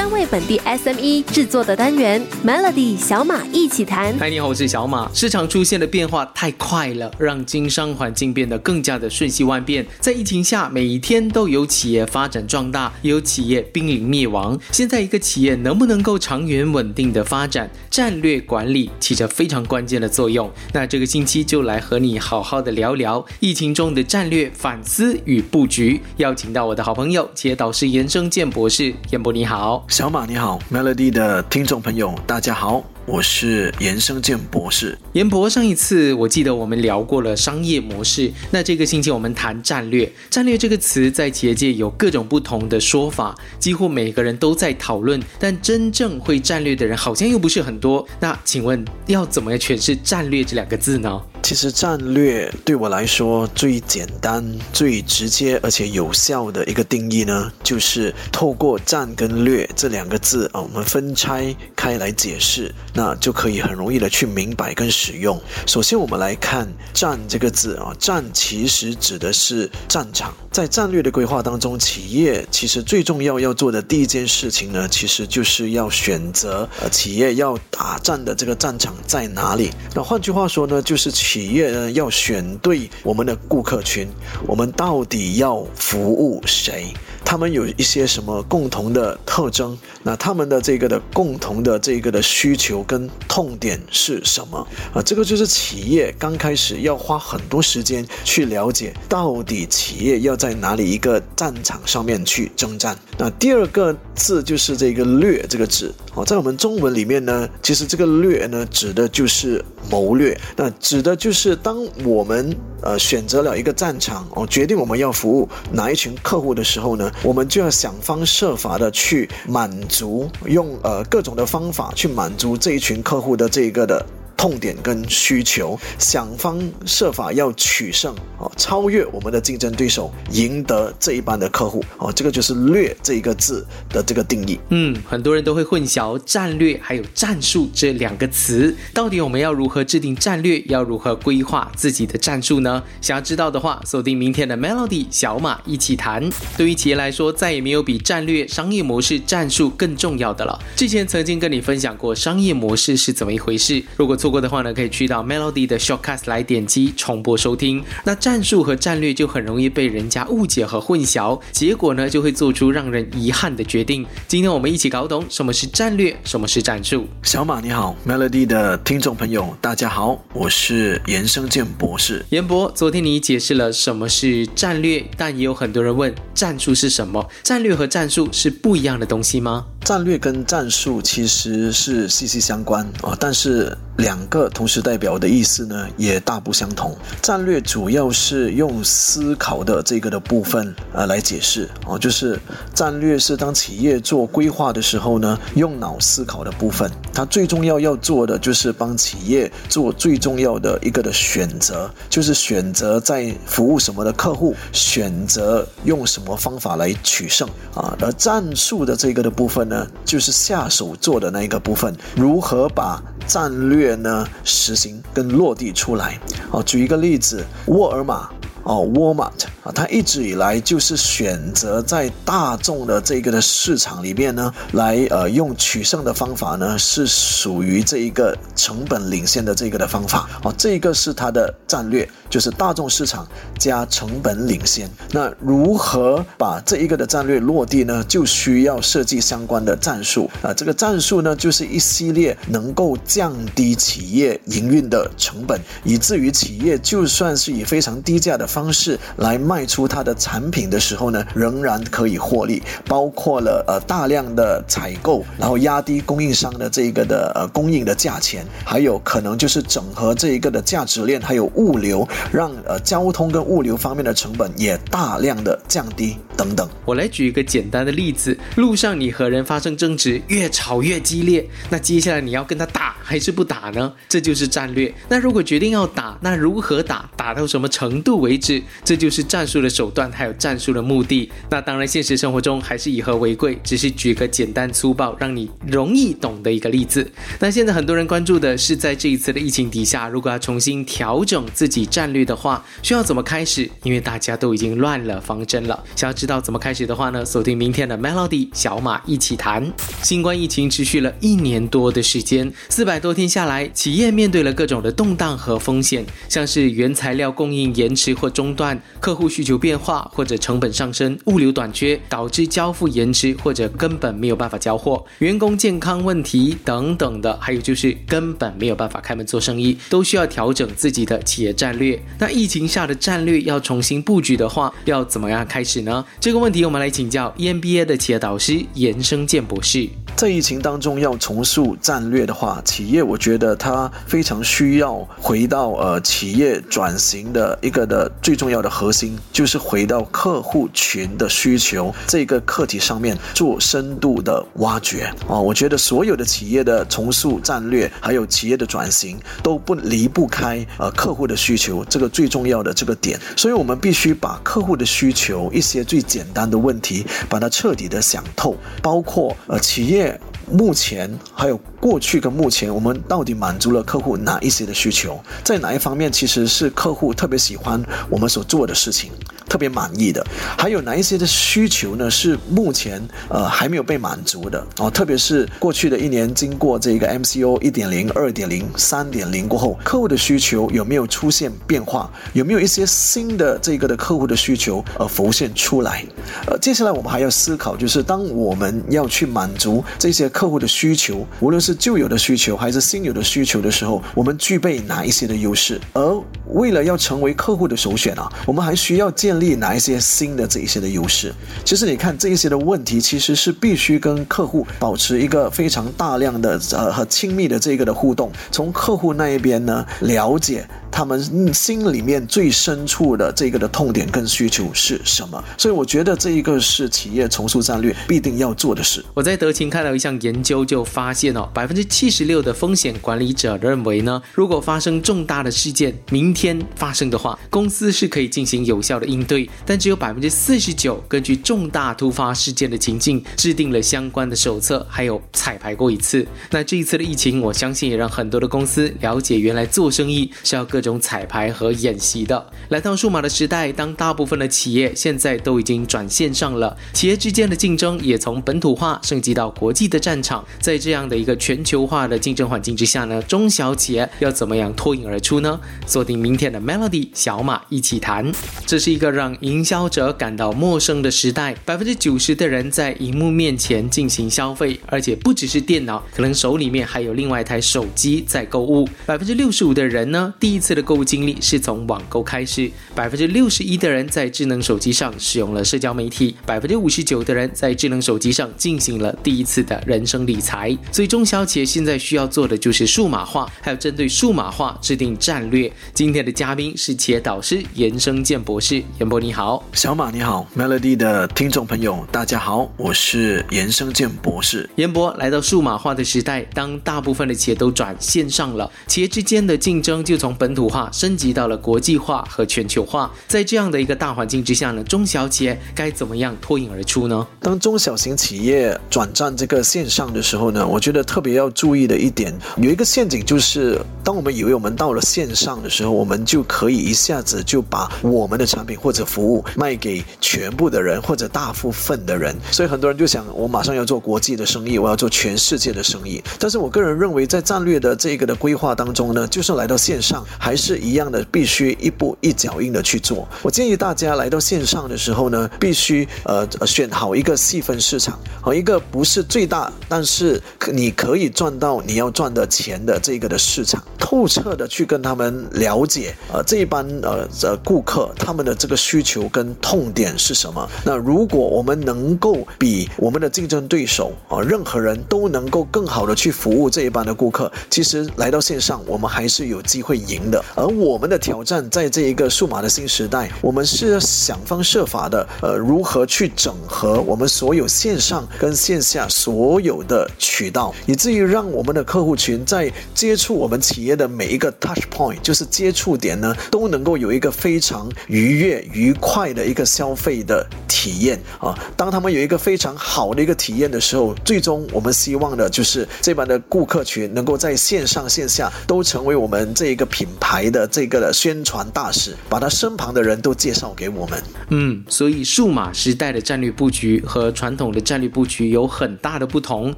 专为本地 SME 制作的单元 Melody 小马一起谈。嗨，你好，我是小马。市场出现的变化太快了，让经商环境变得更加的瞬息万变。在疫情下，每一天都有企业发展壮大，也有企业濒临灭亡。现在一个企业能不能够长远稳定的发展，战略管理起着非常关键的作用。那这个星期就来和你好好的聊聊疫情中的战略反思与布局。邀请到我的好朋友，企业导师严生健博士，严博你好，小马你好，Melody 的听众朋友大家好。我是严生健博士。严博，上一次我记得我们聊过了商业模式，那这个星期我们谈战略。战略这个词在企业界有各种不同的说法，几乎每个人都在讨论，但真正会战略的人好像又不是很多。那请问要怎么诠释战略这两个字呢？其实战略对我来说最简单、最直接而且有效的一个定义呢，就是透过战跟略这两个字啊，我们分拆开来解释。那就可以很容易的去明白跟使用。首先，我们来看“战”这个字啊，“战”其实指的是战场。在战略的规划当中，企业其实最重要要做的第一件事情呢，其实就是要选择呃企业要打战的这个战场在哪里。那换句话说呢，就是企业呢要选对我们的顾客群，我们到底要服务谁？他们有一些什么共同的特征？那他们的这个的共同的这个的需求跟痛点是什么啊？这个就是企业刚开始要花很多时间去了解，到底企业要在哪里一个战场上面去征战。那第二个字就是这个略这个字哦，在我们中文里面呢，其实这个略呢指的就是谋略，那指的就是当我们呃选择了一个战场哦，决定我们要服务哪一群客户的时候呢？我们就要想方设法的去满足，用呃各种的方法去满足这一群客户的这一个的。痛点跟需求，想方设法要取胜哦，超越我们的竞争对手，赢得这一班的客户哦，这个就是“略”这一个字的这个定义。嗯，很多人都会混淆战略还有战术这两个词，到底我们要如何制定战略，要如何规划自己的战术呢？想要知道的话，锁定明天的 Melody 小马一起谈。对于企业来说，再也没有比战略、商业模式、战术更重要的了。之前曾经跟你分享过商业模式是怎么一回事，如果错。过的话呢，可以去到 Melody 的 Shortcast 来点击重播收听。那战术和战略就很容易被人家误解和混淆，结果呢就会做出让人遗憾的决定。今天我们一起搞懂什么是战略，什么是战术。小马你好，Melody 的听众朋友大家好，我是严生健博士。严博，昨天你解释了什么是战略，但也有很多人问战术是什么？战略和战术是不一样的东西吗？战略跟战术其实是息息相关啊，但是两两个同时代表的意思呢也大不相同。战略主要是用思考的这个的部分呃来解释啊，就是战略是当企业做规划的时候呢，用脑思考的部分。它最重要要做的就是帮企业做最重要的一个的选择，就是选择在服务什么的客户，选择用什么方法来取胜啊。而战术的这个的部分。呢，就是下手做的那一个部分，如何把战略呢实行跟落地出来？哦，举一个例子，沃尔玛。哦，Walmart 啊，它一直以来就是选择在大众的这个的市场里面呢，来呃用取胜的方法呢，是属于这一个成本领先的这个的方法。哦，这个是它的战略，就是大众市场加成本领先。那如何把这一个的战略落地呢？就需要设计相关的战术啊。这个战术呢，就是一系列能够降低企业营运的成本，以至于企业就算是以非常低价的方方式来卖出它的产品的时候呢，仍然可以获利，包括了呃大量的采购，然后压低供应商的这一个的呃供应的价钱，还有可能就是整合这一个的价值链，还有物流，让呃交通跟物流方面的成本也大量的降低等等。我来举一个简单的例子：路上你和人发生争执，越吵越激烈，那接下来你要跟他打还是不打呢？这就是战略。那如果决定要打，那如何打？打到什么程度为止？这就是战术的手段，还有战术的目的。那当然，现实生活中还是以和为贵，只是举个简单粗暴、让你容易懂的一个例子。那现在很多人关注的是，在这一次的疫情底下，如果要重新调整自己战略的话，需要怎么开始？因为大家都已经乱了方针了。想要知道怎么开始的话呢？锁定明天的 Melody 小马一起谈。新冠疫情持续了一年多的时间，四百多天下来，企业面对了各种的动荡和风险，像是原材料供应延迟或中断，客户需求变化或者成本上升，物流短缺导致交付延迟或者根本没有办法交货，员工健康问题等等的，还有就是根本没有办法开门做生意，都需要调整自己的企业战略。那疫情下的战略要重新布局的话，要怎么样开始呢？这个问题我们来请教 EMBA 的企业导师严生健博士。在疫情当中要重塑战略的话，企业我觉得它非常需要回到呃企业转型的一个的最重要的核心，就是回到客户群的需求这个课题上面做深度的挖掘啊。我觉得所有的企业的重塑战略，还有企业的转型，都不离不开呃客户的需求这个最重要的这个点。所以我们必须把客户的需求一些最简单的问题，把它彻底的想透，包括呃企业。目前还有过去跟目前，我们到底满足了客户哪一些的需求？在哪一方面其实是客户特别喜欢我们所做的事情，特别满意的？还有哪一些的需求呢？是目前呃还没有被满足的？哦，特别是过去的一年，经过这个 MCO 一点零、二点零、三点零过后，客户的需求有没有出现变化？有没有一些新的这个的客户的需求呃浮现出来？呃，接下来我们还要思考，就是当我们要去满足这些。客户的需求，无论是旧有的需求还是新有的需求的时候，我们具备哪一些的优势？而为了要成为客户的首选啊，我们还需要建立哪一些新的这一些的优势？其实你看这一些的问题，其实是必须跟客户保持一个非常大量的呃和亲密的这个的互动，从客户那一边呢了解。他们心里面最深处的这个的痛点跟需求是什么？所以我觉得这一个是企业重塑战略必定要做的事。我在德勤看到一项研究，就发现哦，百分之七十六的风险管理者认为呢，如果发生重大的事件，明天发生的话，公司是可以进行有效的应对。但只有百分之四十九根据重大突发事件的情境制定了相关的手册，还有彩排过一次。那这一次的疫情，我相信也让很多的公司了解，原来做生意是要各。种彩排和演习的，来到数码的时代，当大部分的企业现在都已经转线上了，企业之间的竞争也从本土化升级到国际的战场。在这样的一个全球化的竞争环境之下呢，中小企业要怎么样脱颖而出呢？锁定明天的 Melody 小马一起谈。这是一个让营销者感到陌生的时代，百分之九十的人在荧幕面前进行消费，而且不只是电脑，可能手里面还有另外一台手机在购物。百分之六十五的人呢，第一次。的购物经历是从网购开始，百分之六十一的人在智能手机上使用了社交媒体，百分之五十九的人在智能手机上进行了第一次的人生理财。所以中小企业现在需要做的就是数码化，还有针对数码化制定战略。今天的嘉宾是企业导师严生健博士，严博你好，小马你好，Melody 的听众朋友大家好，我是严生健博士。严博来到数码化的时代，当大部分的企业都转线上了，企业之间的竞争就从本土。化升级到了国际化和全球化，在这样的一个大环境之下呢，中小企业该怎么样脱颖而出呢？当中小型企业转战这个线上的时候呢，我觉得特别要注意的一点，有一个陷阱就是，当我们以为我们到了线上的时候，我们就可以一下子就把我们的产品或者的服务卖给全部的人或者大部分的人，所以很多人就想，我马上要做国际的生意，我要做全世界的生意。但是我个人认为，在战略的这个的规划当中呢，就是来到线上还。是一样的，必须一步一脚印的去做。我建议大家来到线上的时候呢，必须呃选好一个细分市场，好一个不是最大，但是你可以赚到你要赚的钱的这个的市场，透彻的去跟他们了解，呃这一班呃呃顾客他们的这个需求跟痛点是什么。那如果我们能够比我们的竞争对手啊任何人都能够更好的去服务这一班的顾客，其实来到线上我们还是有机会赢的。而我们的挑战，在这一个数码的新时代，我们是想方设法的，呃，如何去整合我们所有线上跟线下所有的渠道，以至于让我们的客户群在接触我们企业的每一个 touch point，就是接触点呢，都能够有一个非常愉悦、愉快的一个消费的体验啊。当他们有一个非常好的一个体验的时候，最终我们希望的就是这帮的顾客群能够在线上线下都成为我们这一个品牌的这个的宣传大使，把他身旁的人都介绍给我们。嗯，所以数码时代的战略布局和传统的战略布局有很大的不同，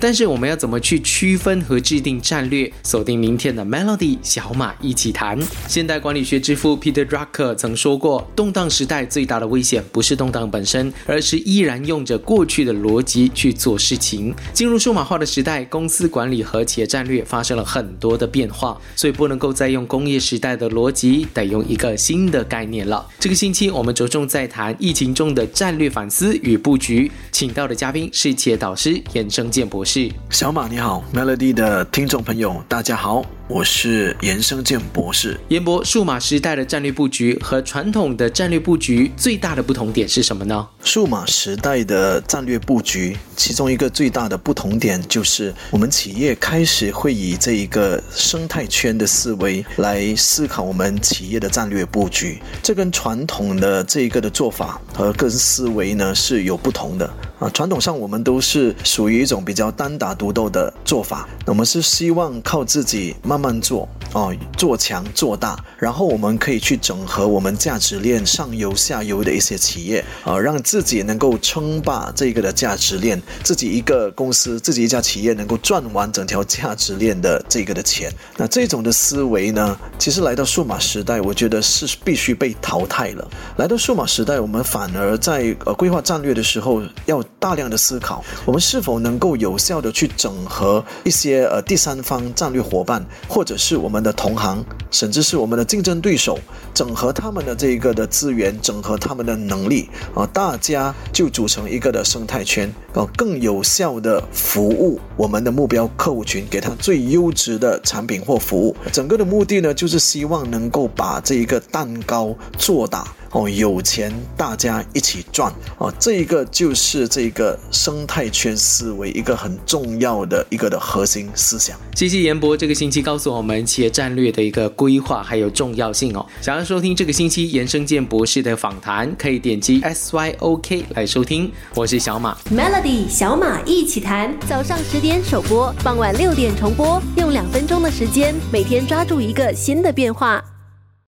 但是我们要怎么去区分和制定战略？锁定明天的 Melody 小马一起谈。现代管理学之父 Peter Drucker 曾说过，动荡时代最大的危险不是动荡本身，而是依然用着过去的逻辑去做事情。进入数码化的时代，公司管理和企业战略发生了很多的变化，所以不能够再用工业时代的逻辑，得用一个新的概念了。这个星期我们着重在谈疫情中的战略反思与布局，请到的嘉宾是企业导师严生健博士。小马你好，Melody 的听众朋友大家好。我是严生健博士。严博，数码时代的战略布局和传统的战略布局最大的不同点是什么呢？数码时代的战略布局，其中一个最大的不同点就是，我们企业开始会以这一个生态圈的思维来思考我们企业的战略布局。这跟传统的这一个的做法和跟思维呢是有不同的啊。传统上我们都是属于一种比较单打独斗的做法，我们是希望靠自己慢。慢做哦，做强做大，然后我们可以去整合我们价值链上游、下游的一些企业啊，让自己能够称霸这个的价值链，自己一个公司、自己一家企业能够赚完整条价值链的这个的钱。那这种的思维呢，其实来到数码时代，我觉得是必须被淘汰了。来到数码时代，我们反而在呃规划战略的时候，要大量的思考，我们是否能够有效的去整合一些呃第三方战略伙伴。或者是我们的同行，甚至是我们的竞争对手，整合他们的这一个的资源，整合他们的能力啊，大家就组成一个的生态圈啊，更有效的服务我们的目标客户群，给他最优质的产品或服务。整个的目的呢，就是希望能够把这一个蛋糕做大。哦，有钱大家一起赚哦，这一个就是这个生态圈思维一个很重要的一个的核心思想。谢谢严博这个星期告诉我们企业战略的一个规划还有重要性哦。想要收听这个星期严生健博士的访谈，可以点击 S Y O K 来收听。我是小马，Melody 小马一起谈，早上十点首播，傍晚六点重播，用两分钟的时间，每天抓住一个新的变化。